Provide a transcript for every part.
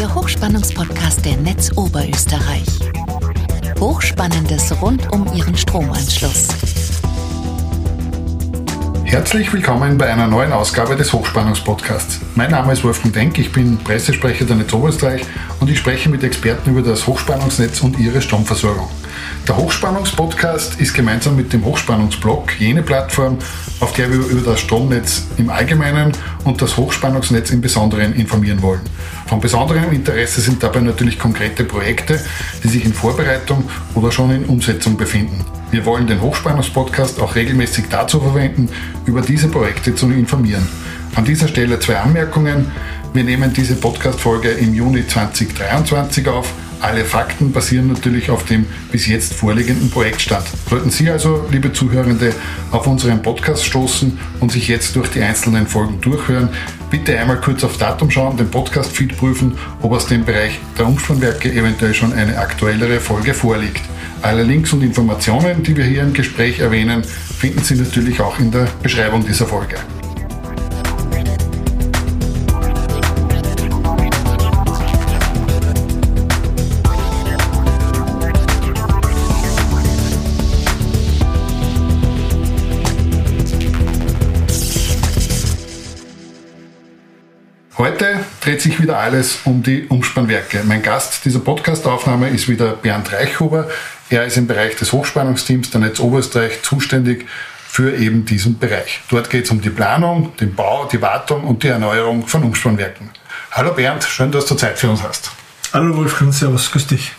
der Hochspannungspodcast der Netz Oberösterreich. Hochspannendes rund um Ihren Stromanschluss. Herzlich willkommen bei einer neuen Ausgabe des Hochspannungspodcasts. Mein Name ist Wolfgang Denk, ich bin Pressesprecher der Netz Oberösterreich und ich spreche mit Experten über das Hochspannungsnetz und ihre Stromversorgung. Der Hochspannungspodcast ist gemeinsam mit dem Hochspannungsblog jene Plattform, auf der wir über das Stromnetz im Allgemeinen und das Hochspannungsnetz im Besonderen informieren wollen. Von besonderem Interesse sind dabei natürlich konkrete Projekte, die sich in Vorbereitung oder schon in Umsetzung befinden. Wir wollen den Hochspannungspodcast auch regelmäßig dazu verwenden, über diese Projekte zu informieren. An dieser Stelle zwei Anmerkungen. Wir nehmen diese Podcast-Folge im Juni 2023 auf. Alle Fakten basieren natürlich auf dem bis jetzt vorliegenden Projektstand. Sollten Sie also, liebe Zuhörende, auf unseren Podcast stoßen und sich jetzt durch die einzelnen Folgen durchhören, bitte einmal kurz auf Datum schauen, den Podcast-Feed prüfen, ob aus dem Bereich der Umspannwerke eventuell schon eine aktuellere Folge vorliegt. Alle Links und Informationen, die wir hier im Gespräch erwähnen, finden Sie natürlich auch in der Beschreibung dieser Folge. Dreht sich wieder alles um die Umspannwerke. Mein Gast dieser Podcastaufnahme ist wieder Bernd Reichhuber. Er ist im Bereich des Hochspannungsteams der Netz Oberösterreich zuständig für eben diesen Bereich. Dort geht es um die Planung, den Bau, die Wartung und die Erneuerung von Umspannwerken. Hallo Bernd, schön, dass du Zeit für uns hast. Hallo Wolfgang, servus, grüß dich.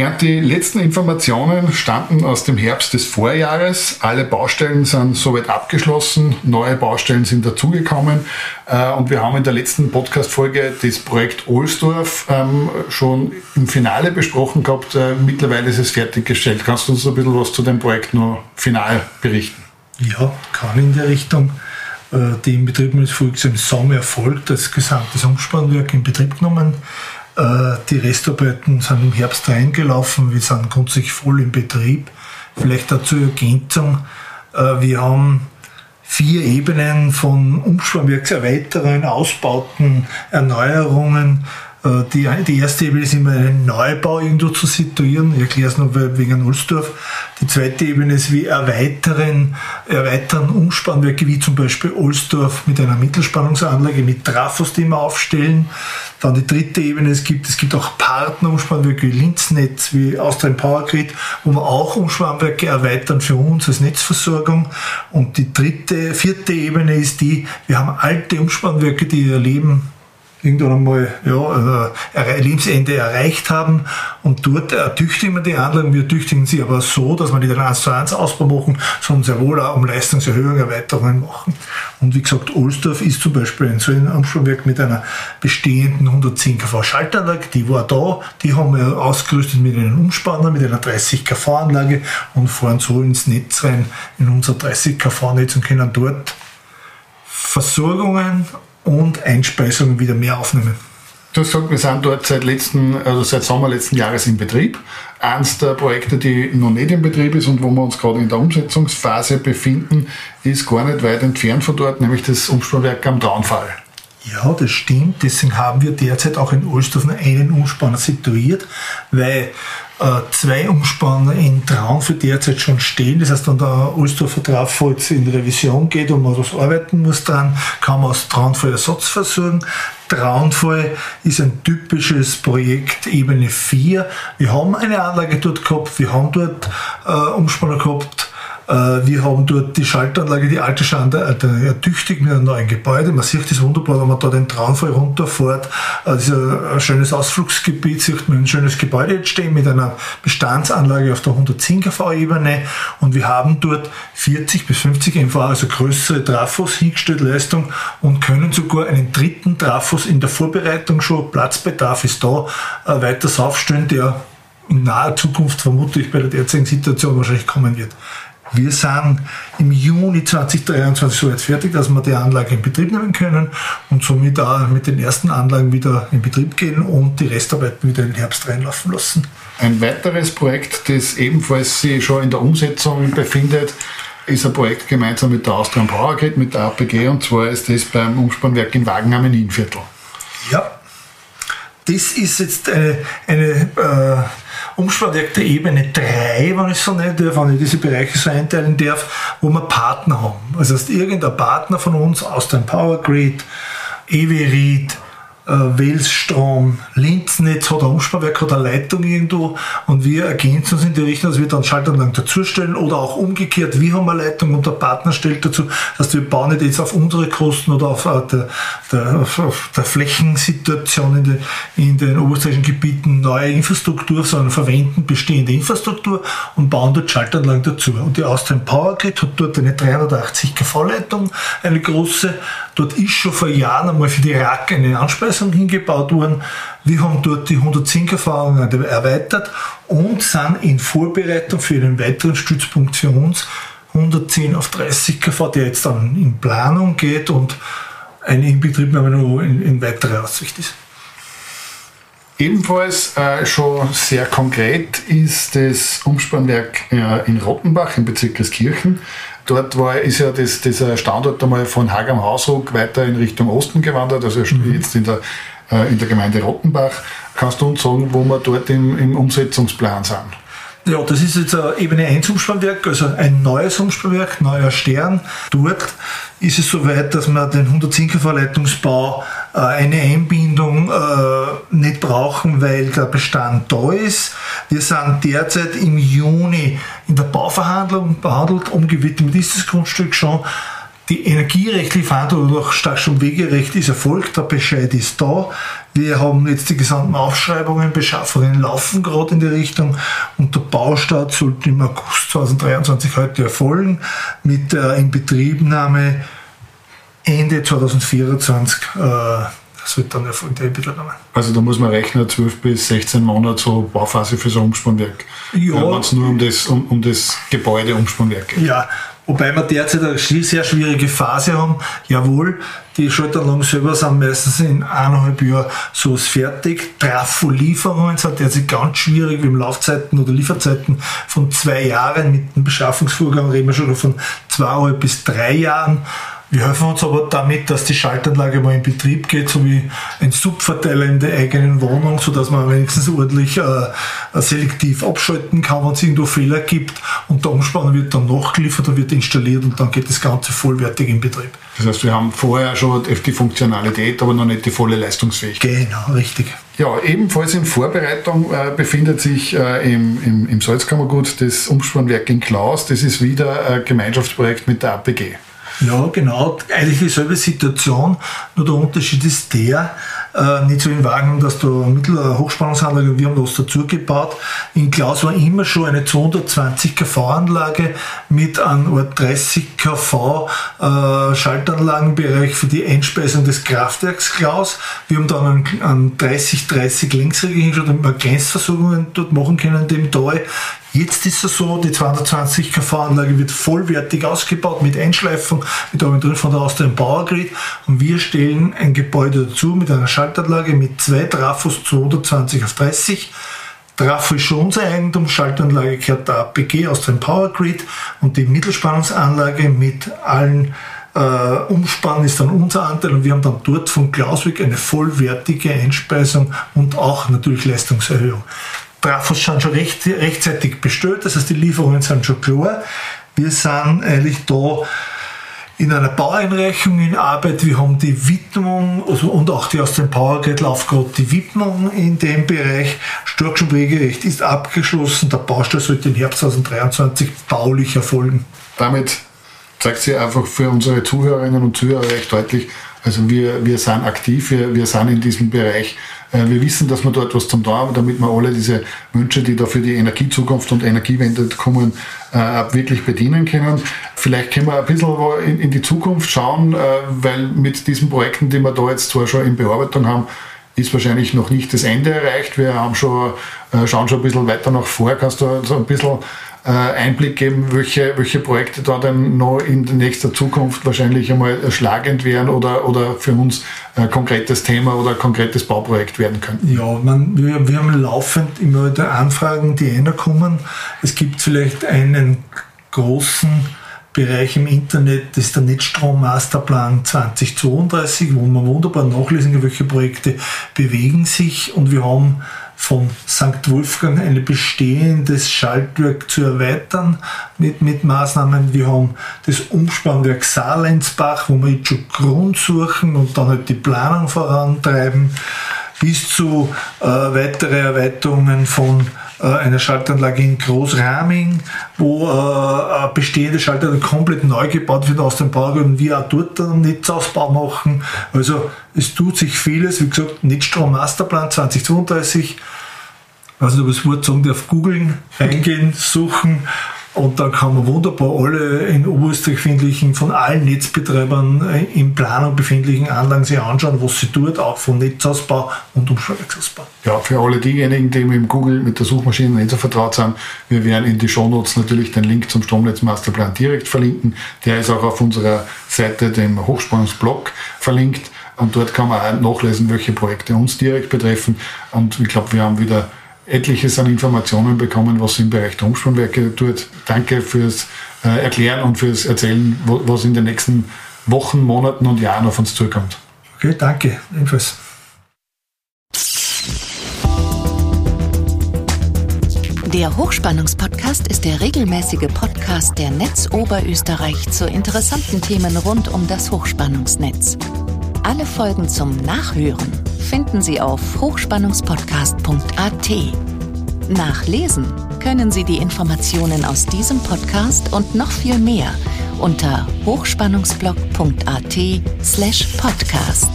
Bernd, die letzten Informationen stammten aus dem Herbst des Vorjahres. Alle Baustellen sind soweit abgeschlossen, neue Baustellen sind dazugekommen äh, und wir haben in der letzten Podcast-Folge das Projekt Ohlsdorf ähm, schon im Finale besprochen gehabt. Äh, mittlerweile ist es fertiggestellt. Kannst du uns ein bisschen was zu dem Projekt noch final berichten? Ja, kann in der Richtung. Äh, die Inbetriebnahme ist voriges im Sommer erfolgt, das gesamte Umspannwerk in Betrieb genommen. Äh, die Restarbeiten sind im Herbst reingelaufen, wir sind grundsätzlich voll im Betrieb. Vielleicht dazu Ergänzung, äh, wir haben vier Ebenen von Umspannwerkserweiterungen, Ausbauten, Erneuerungen. Äh, die, die erste Ebene ist immer einen Neubau irgendwo zu situieren. Ich erkläre es noch wegen Ulsdorf. Die zweite Ebene ist wie erweitern, erweitern Umspannwerke wie zum Beispiel Ulsdorf mit einer Mittelspannungsanlage mit Trafos, die wir aufstellen. Dann die dritte Ebene, es gibt, es gibt auch Partnerumspannwerke wie Linznetz, wie Austrian Power Grid, wo wir auch Umspannwerke erweitern für uns als Netzversorgung. Und die dritte, vierte Ebene ist die, wir haben alte Umspannwerke, die ihr Leben irgendwann einmal ja, äh, Lebensende erreicht haben und dort ertüchtigen wir die Anlagen. Wir tüchtigen sie aber so, dass wir nicht einen 1 zu 1 Ausbau machen, sondern sehr wohl auch um Leistungserhöhung, Erweiterungen machen. Und wie gesagt, Ohlsdorf ist zum Beispiel ein so ein Umspannwerk mit einer bestehenden 110 kV Schaltanlage, die war da, die haben wir ausgerüstet mit einem Umspanner, mit einer 30 kV Anlage und fahren so ins Netz rein, in unser 30 kV Netz und können dort Versorgungen und Einspeisungen wieder mehr aufnehmen. Du hast gesagt, wir sind dort seit letzten, also seit Sommer letzten Jahres in Betrieb. Eines der Projekte, die noch nicht in Betrieb ist und wo wir uns gerade in der Umsetzungsphase befinden, ist gar nicht weit entfernt von dort, nämlich das Umspannwerk am Traunfall. Ja, das stimmt. Deswegen haben wir derzeit auch in Ohlsdorf einen Umspanner situiert, weil zwei Umspanner in Traun für derzeit schon stehen. Das heißt, wenn der Ohlsdorfer Trafo jetzt in Revision geht und man was arbeiten muss dran, kann man aus Traunfall Ersatz versorgen. Traunfall ist ein typisches Projekt Ebene 4. Wir haben eine Anlage dort gehabt, wir haben dort äh, Umspanner gehabt, äh, wir haben dort die Schaltanlage, die alte Schaltanlage ertüchtigt mit einem neuen Gebäude. Man sieht das wunderbar, wenn man da den Traunfall runterfährt. Äh, das ist ein schönes Ausflugsgebiet, sieht man ein schönes Gebäude jetzt stehen mit einer Bestandsanlage auf der 110 kV-Ebene. Und wir haben dort 40 bis 50 MV, also größere Trafos hingestellt, Leistung und können sogar einen dritten Trafos in der Vorbereitung schon, Platzbedarf ist da, äh, weiter aufstellen, der in naher Zukunft vermutlich bei der derzeitigen Situation wahrscheinlich kommen wird. Wir sind im Juni 2023 soweit fertig, dass wir die Anlage in Betrieb nehmen können und somit auch mit den ersten Anlagen wieder in Betrieb gehen und die Restarbeiten wieder in den Herbst reinlaufen lassen. Ein weiteres Projekt, das ebenfalls sich schon in der Umsetzung befindet, ist ein Projekt gemeinsam mit der Austrian Power Grid, mit der APG, und zwar ist das beim Umspannwerk in Wagenheim in Innviertel. Ja, das ist jetzt eine, eine äh, Umspannwerk der Ebene 3, wenn ich so nennen darf, wenn ich diese Bereiche so einteilen darf, wo wir Partner haben. Also ist irgendein Partner von uns aus dem Power Grid, Everid, äh, Welsstrom, Linznetz hat ein Umspannwerk, hat eine Leitung irgendwo und wir ergänzen uns in die Richtung, dass wir dann Schaltanlagen dazustellen oder auch umgekehrt, wir haben eine Leitung und der Partner stellt dazu. Das heißt, wir bauen nicht jetzt auf unsere Kosten oder auf äh, der, der, auf der Flächensituation in den, in den oberösterreichischen Gebieten neue Infrastruktur, sondern verwenden bestehende Infrastruktur und bauen dort Schaltanlagen dazu. Und die Austrian Power Grid hat dort eine 380 kV-Leitung, eine große. Dort ist schon vor Jahren einmal für die RAK eine Anspeisung Straßen hingebaut worden. Wir haben dort die 110 kV erweitert und sind in Vorbereitung für einen weiteren Stützpunkt für uns 110 auf 30 kV, der jetzt dann in Planung geht und ein Inbetriebnahme noch in, in weiterer Aussicht ist. Ebenfalls äh, schon sehr konkret ist das Umspannwerk äh, in Rottenbach im Bezirk Kirchen. Dort war, ist ja das, dieser Standort einmal von Haag am Hausruck weiter in Richtung Osten gewandert, also mhm. jetzt in der, äh, in der Gemeinde Rottenbach. Kannst du uns sagen, wo wir dort im, im Umsetzungsplan sind? Ja, das ist jetzt ein Ebene 1 Umspannwerk, also ein neues Umspannwerk, neuer Stern. Dort ist es soweit, dass wir den 110 kV Leitungsbau äh, eine Einbindung äh, nicht brauchen, weil der Bestand da ist. Wir sind derzeit im Juni in der Bauverhandlung behandelt, umgewidmet ist das Grundstück schon. Die energierechtliche Verhandlung durch Stadtschirmwegerecht ist erfolgt, der Bescheid ist da. Wir haben jetzt die gesamten Aufschreibungen, Beschaffungen laufen gerade in die Richtung und der Baustart sollte im August 2023 heute erfolgen mit der Inbetriebnahme Ende 2024. Äh, das wird dann erfolgen, der Inbetriebnahme. Also da muss man rechnen, 12 bis 16 Monate so Bauphase für so ein Umspannwerk. Ja. Wenn es nur um das, um, um das Gebäudeumspannwerk geht. Ja, Wobei wir derzeit eine sehr schwierige Phase haben. Jawohl, die Schaltanlagen selber sind meistens in eineinhalb Jahren so fertig. Trafo-Lieferungen sind derzeit ganz schwierig. Wir haben Laufzeiten oder Lieferzeiten von zwei Jahren. Mit dem Beschaffungsvorgang reden wir schon von zweieinhalb bis drei Jahren. Wir helfen uns aber damit, dass die Schaltanlage mal in Betrieb geht, so wie ein Subverteiler in der eigenen Wohnung, sodass man wenigstens ordentlich äh, selektiv abschalten kann, wenn es irgendwo Fehler gibt. Und der Umspanner wird dann nachgeliefert und wird installiert und dann geht das Ganze vollwertig in Betrieb. Das heißt, wir haben vorher schon die Funktionalität, aber noch nicht die volle Leistungsfähigkeit. Genau, richtig. Ja, ebenfalls in Vorbereitung äh, befindet sich äh, im, im, im Salzkammergut das Umspannwerk in Klaus. Das ist wieder ein Gemeinschaftsprojekt mit der APG. Ja, genau. Eigentlich dieselbe Situation, nur der Unterschied ist der, äh, nicht so in Wagen, dass da mittlere Hochspannungsanlage, wir haben das dazu gebaut. In Klaus war immer schon eine 220 kV Anlage mit einem 30 kV äh, Schaltanlagenbereich für die Einspeisung des Kraftwerks Klaus. Wir haben dann einen, einen 30-30 Längsregel hingeschaut, damit wir Grenzversorgungen dort machen können dem Tal. Jetzt ist es so, die 220 kV-Anlage wird vollwertig ausgebaut mit Einschleifung, mit der drin von der Austrian Power Grid und wir stellen ein Gebäude dazu mit einer Schaltanlage mit zwei Trafos 220 auf 30. Trafo ist schon unser Eigentum, Schaltanlage gehört der APG aus dem Power Grid und die Mittelspannungsanlage mit allen äh, Umspann ist dann unser Anteil und wir haben dann dort von Klauswig eine vollwertige Einspeisung und auch natürlich Leistungserhöhung. Trafos sind schon recht, rechtzeitig bestellt, das heißt die Lieferungen sind schon klar. Wir sind eigentlich da in einer Baueinreichung in Arbeit. Wir haben die Widmung also, und auch die aus dem Powergrid läuft gerade die Widmung in dem Bereich. Stockschenpflegerecht ist abgeschlossen. Der Baustell sollte im Herbst 2023 baulich erfolgen. Damit zeigt sich einfach für unsere Zuhörerinnen und Zuhörer recht deutlich, also wir, wir sind aktiv, wir, wir sind in diesem Bereich äh, wir wissen, dass wir da etwas zum tun haben, damit wir alle diese Wünsche, die da für die Energiezukunft und Energiewende kommen, äh, wirklich bedienen können. Vielleicht können wir ein bisschen in die Zukunft schauen, äh, weil mit diesen Projekten, die wir da jetzt zwar schon in Bearbeitung haben, ist wahrscheinlich noch nicht das Ende erreicht. Wir haben schon, schauen schon ein bisschen weiter nach vor. Kannst du so ein bisschen äh, Einblick geben, welche, welche Projekte da dann noch in nächster Zukunft wahrscheinlich einmal schlagend wären oder, oder für uns ein konkretes Thema oder ein konkretes Bauprojekt werden könnten? Ja, man, wir, wir haben laufend immer wieder Anfragen, die einer kommen. Es gibt vielleicht einen großen Bereich im Internet, ist der Netzstrom-Masterplan 2032, wo man wunderbar nachlesen kann, welche Projekte bewegen sich und wir haben von St. Wolfgang ein bestehendes Schaltwerk zu erweitern mit, mit Maßnahmen. Wir haben das Umspannwerk Saarlenzbach, wo wir jetzt schon Grund suchen und dann halt die Planung vorantreiben, bis zu äh, weitere Erweiterungen von äh, einer Schaltanlage in Großraming, wo äh, eine bestehende Schaltanlage komplett neu gebaut wird aus dem Baugrund und wir auch dort einen Netzausbau machen. Also es tut sich vieles. Wie gesagt, Netzstrom Masterplan 2032 also das Wort sagen darf, googeln, eingehen, suchen und dann kann man wunderbar alle in Oberösterreich befindlichen, von allen Netzbetreibern äh, in Planung befindlichen Anlagen sich anschauen, was sie tut, auch von Netzausbau und Umschlagwerksausbau. Ja, für alle diejenigen, die mit Google, mit der Suchmaschine nicht so vertraut sind, wir werden in die Shownotes natürlich den Link zum Stromnetzmasterplan direkt verlinken. Der ist auch auf unserer Seite, dem Hochspannungsblog, verlinkt. Und dort kann man auch nachlesen, welche Projekte uns direkt betreffen. Und ich glaube, wir haben wieder etliches an Informationen bekommen, was im Bereich der Umspannwerke tut. Danke fürs äh, Erklären und fürs Erzählen, was in den nächsten Wochen, Monaten und Jahren auf uns zukommt. Okay, danke. Ebenfalls. Der Hochspannungspodcast ist der regelmäßige Podcast der Netz Oberösterreich zu interessanten Themen rund um das Hochspannungsnetz. Alle Folgen zum Nachhören finden Sie auf hochspannungspodcast.at. Nachlesen können Sie die Informationen aus diesem Podcast und noch viel mehr unter hochspannungsblog.at/podcast.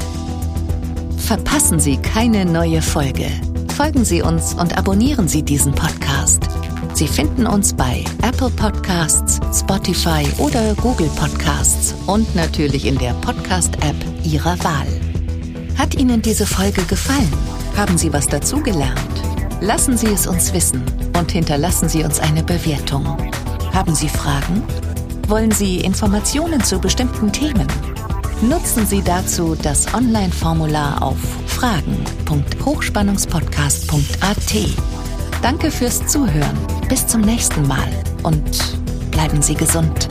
Verpassen Sie keine neue Folge. Folgen Sie uns und abonnieren Sie diesen Podcast. Sie finden uns bei Apple Podcasts, Spotify oder Google Podcasts und natürlich in der Podcast-App Ihrer Wahl. Hat Ihnen diese Folge gefallen? Haben Sie was dazugelernt? Lassen Sie es uns wissen und hinterlassen Sie uns eine Bewertung. Haben Sie Fragen? Wollen Sie Informationen zu bestimmten Themen? Nutzen Sie dazu das Online-Formular auf fragen.hochspannungspodcast.at. Danke fürs Zuhören. Bis zum nächsten Mal und bleiben Sie gesund.